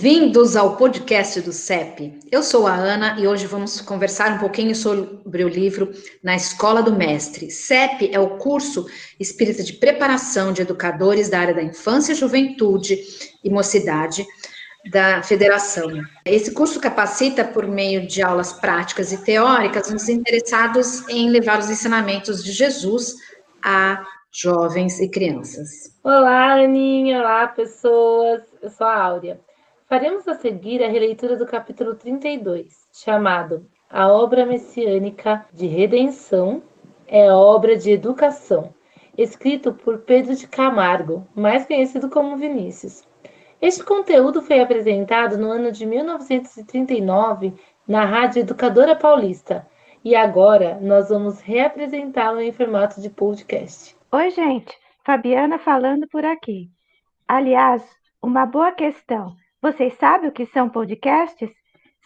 Bem-vindos ao podcast do CEP. Eu sou a Ana e hoje vamos conversar um pouquinho sobre o livro Na Escola do Mestre. CEP é o curso espírita de preparação de educadores da área da infância, juventude e mocidade da federação. Esse curso capacita por meio de aulas práticas e teóricas os interessados em levar os ensinamentos de Jesus a jovens e crianças. Olá, Aninha, olá, pessoas. Eu sou a Áurea. Faremos a seguir a releitura do capítulo 32, chamado A Obra Messiânica de Redenção é obra de educação, escrito por Pedro de Camargo, mais conhecido como Vinícius. Este conteúdo foi apresentado no ano de 1939 na Rádio Educadora Paulista e agora nós vamos reapresentá-lo em formato de podcast. Oi, gente, Fabiana falando por aqui. Aliás, uma boa questão. Vocês sabem o que são podcasts?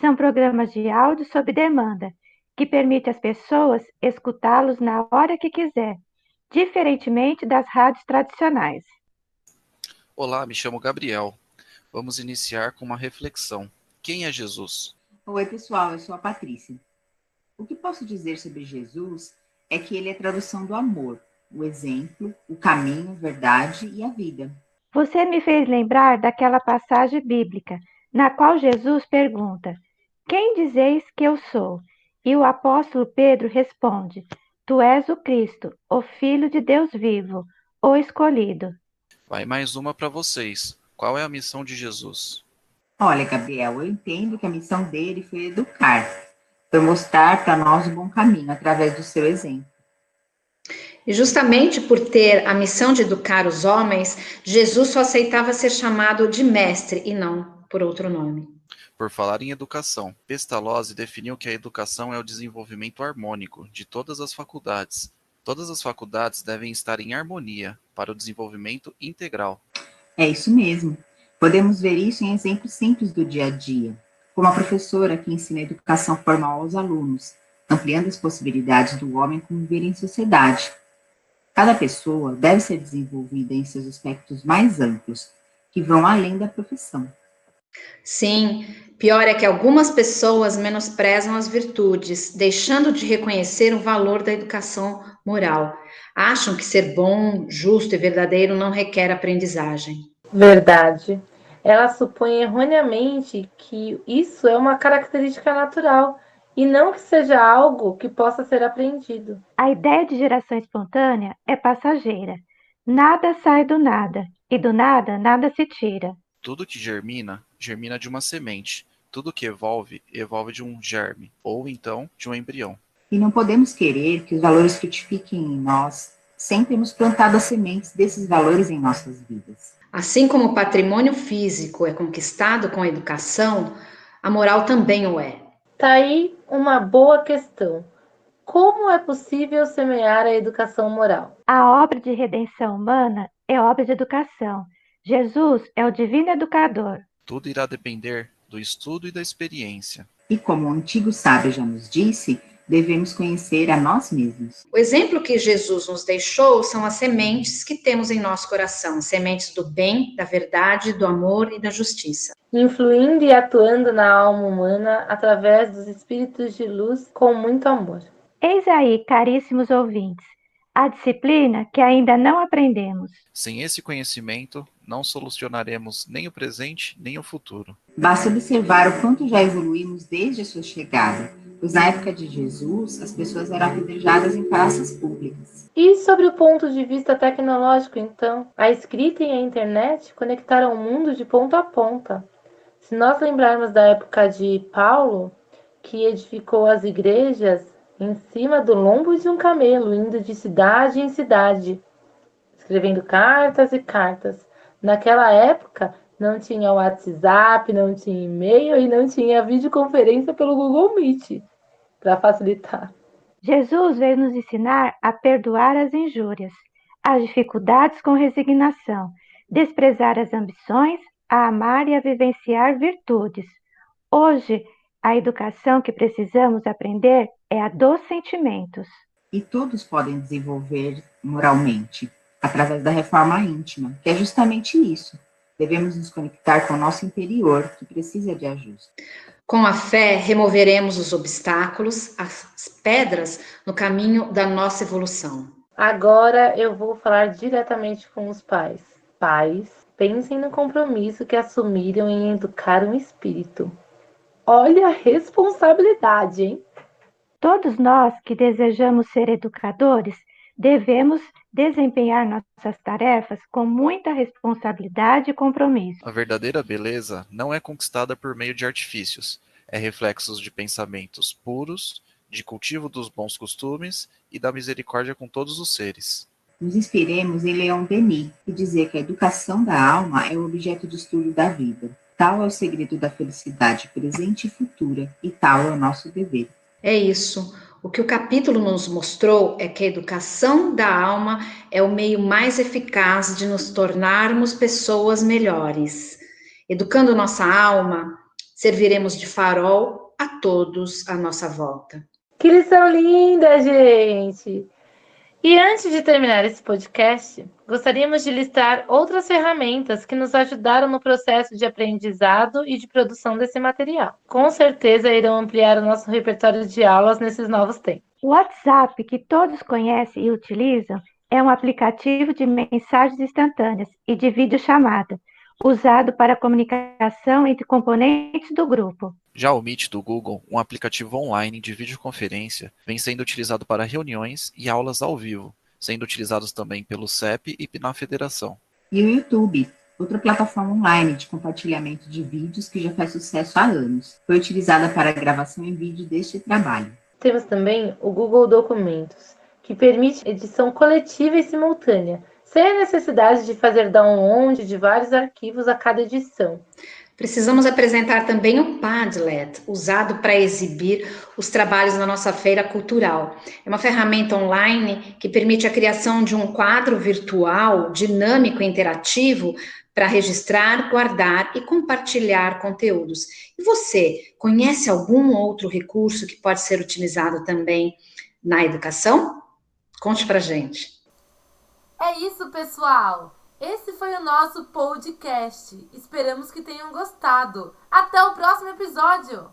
São programas de áudio sob demanda, que permite às pessoas escutá-los na hora que quiser, diferentemente das rádios tradicionais. Olá, me chamo Gabriel. Vamos iniciar com uma reflexão. Quem é Jesus? Oi, pessoal, eu sou a Patrícia. O que posso dizer sobre Jesus é que ele é a tradução do amor, o exemplo, o caminho, a verdade e a vida. Você me fez lembrar daquela passagem bíblica na qual Jesus pergunta: Quem dizeis que eu sou? E o apóstolo Pedro responde: Tu és o Cristo, o Filho de Deus vivo, o escolhido. Vai mais uma para vocês. Qual é a missão de Jesus? Olha, Gabriel, eu entendo que a missão dele foi educar, foi mostrar para nós o bom caminho através do seu exemplo. E justamente por ter a missão de educar os homens, Jesus só aceitava ser chamado de mestre e não por outro nome. Por falar em educação, Pestalozzi definiu que a educação é o desenvolvimento harmônico de todas as faculdades. Todas as faculdades devem estar em harmonia para o desenvolvimento integral. É isso mesmo. Podemos ver isso em exemplos simples do dia a dia, como a professora que ensina educação formal aos alunos, ampliando as possibilidades do homem conviver em sociedade Cada pessoa deve ser desenvolvida em seus aspectos mais amplos, que vão além da profissão. Sim, pior é que algumas pessoas menosprezam as virtudes, deixando de reconhecer o valor da educação moral. Acham que ser bom, justo e verdadeiro não requer aprendizagem. Verdade. Ela supõe erroneamente que isso é uma característica natural e não que seja algo que possa ser aprendido. A ideia de geração espontânea é passageira. Nada sai do nada, e do nada nada se tira. Tudo que germina, germina de uma semente. Tudo que evolve, evolve de um germe, ou então de um embrião. E não podemos querer que os valores frutifiquem em nós sem termos plantado as sementes desses valores em nossas vidas. Assim como o patrimônio físico é conquistado com a educação, a moral também o é. Tá aí uma boa questão. Como é possível semear a educação moral? A obra de redenção humana é obra de educação. Jesus é o divino educador. Tudo irá depender do estudo e da experiência. E como o antigo sábio já nos disse, devemos conhecer a nós mesmos. O exemplo que Jesus nos deixou são as sementes que temos em nosso coração, sementes do bem, da verdade, do amor e da justiça. Influindo e atuando na alma humana através dos espíritos de luz com muito amor. Eis aí, caríssimos ouvintes, a disciplina que ainda não aprendemos. Sem esse conhecimento, não solucionaremos nem o presente nem o futuro. Basta observar o quanto já evoluímos desde a sua chegada pois na época de Jesus as pessoas eram apedrejadas em praças públicas. E sobre o ponto de vista tecnológico, então, a escrita e a internet conectaram o mundo de ponta a ponta. Se nós lembrarmos da época de Paulo, que edificou as igrejas em cima do lombo de um camelo, indo de cidade em cidade, escrevendo cartas e cartas. Naquela época, não tinha WhatsApp, não tinha e-mail e não tinha videoconferência pelo Google Meet para facilitar. Jesus veio nos ensinar a perdoar as injúrias, as dificuldades com resignação, desprezar as ambições, a amar e a vivenciar virtudes. Hoje, a educação que precisamos aprender é a dos sentimentos. E todos podem desenvolver moralmente, através da reforma íntima, que é justamente isso: Devemos nos conectar com o nosso interior, que precisa de ajuste. Com a fé, removeremos os obstáculos, as pedras no caminho da nossa evolução. Agora eu vou falar diretamente com os pais. Pais, pensem no compromisso que assumiram em educar um espírito. Olha a responsabilidade, hein? Todos nós que desejamos ser educadores devemos desempenhar nossas tarefas com muita responsabilidade e compromisso. A verdadeira beleza não é conquistada por meio de artifícios, é reflexos de pensamentos puros, de cultivo dos bons costumes e da misericórdia com todos os seres. Nos inspiremos em Leon Denis, que dizia que a educação da alma é o objeto de estudo da vida. Tal é o segredo da felicidade presente e futura, e tal é o nosso dever. É isso. O que o capítulo nos mostrou é que a educação da alma é o meio mais eficaz de nos tornarmos pessoas melhores. Educando nossa alma, serviremos de farol a todos à nossa volta. Que lição linda, gente! E antes de terminar esse podcast, gostaríamos de listar outras ferramentas que nos ajudaram no processo de aprendizado e de produção desse material. Com certeza irão ampliar o nosso repertório de aulas nesses novos tempos. O WhatsApp, que todos conhecem e utilizam, é um aplicativo de mensagens instantâneas e de videochamada, usado para comunicação entre componentes do grupo. Já o Meet do Google, um aplicativo online de videoconferência, vem sendo utilizado para reuniões e aulas ao vivo, sendo utilizados também pelo CEP e na Federação. E o YouTube, outra plataforma online de compartilhamento de vídeos que já faz sucesso há anos. Foi utilizada para a gravação em vídeo deste trabalho. Temos também o Google Documentos, que permite edição coletiva e simultânea, sem a necessidade de fazer download de vários arquivos a cada edição. Precisamos apresentar também o Padlet, usado para exibir os trabalhos na nossa feira cultural. É uma ferramenta online que permite a criação de um quadro virtual, dinâmico e interativo para registrar, guardar e compartilhar conteúdos. E você, conhece algum outro recurso que pode ser utilizado também na educação? Conte para gente. É isso, pessoal! Esse foi o nosso podcast. Esperamos que tenham gostado. Até o próximo episódio!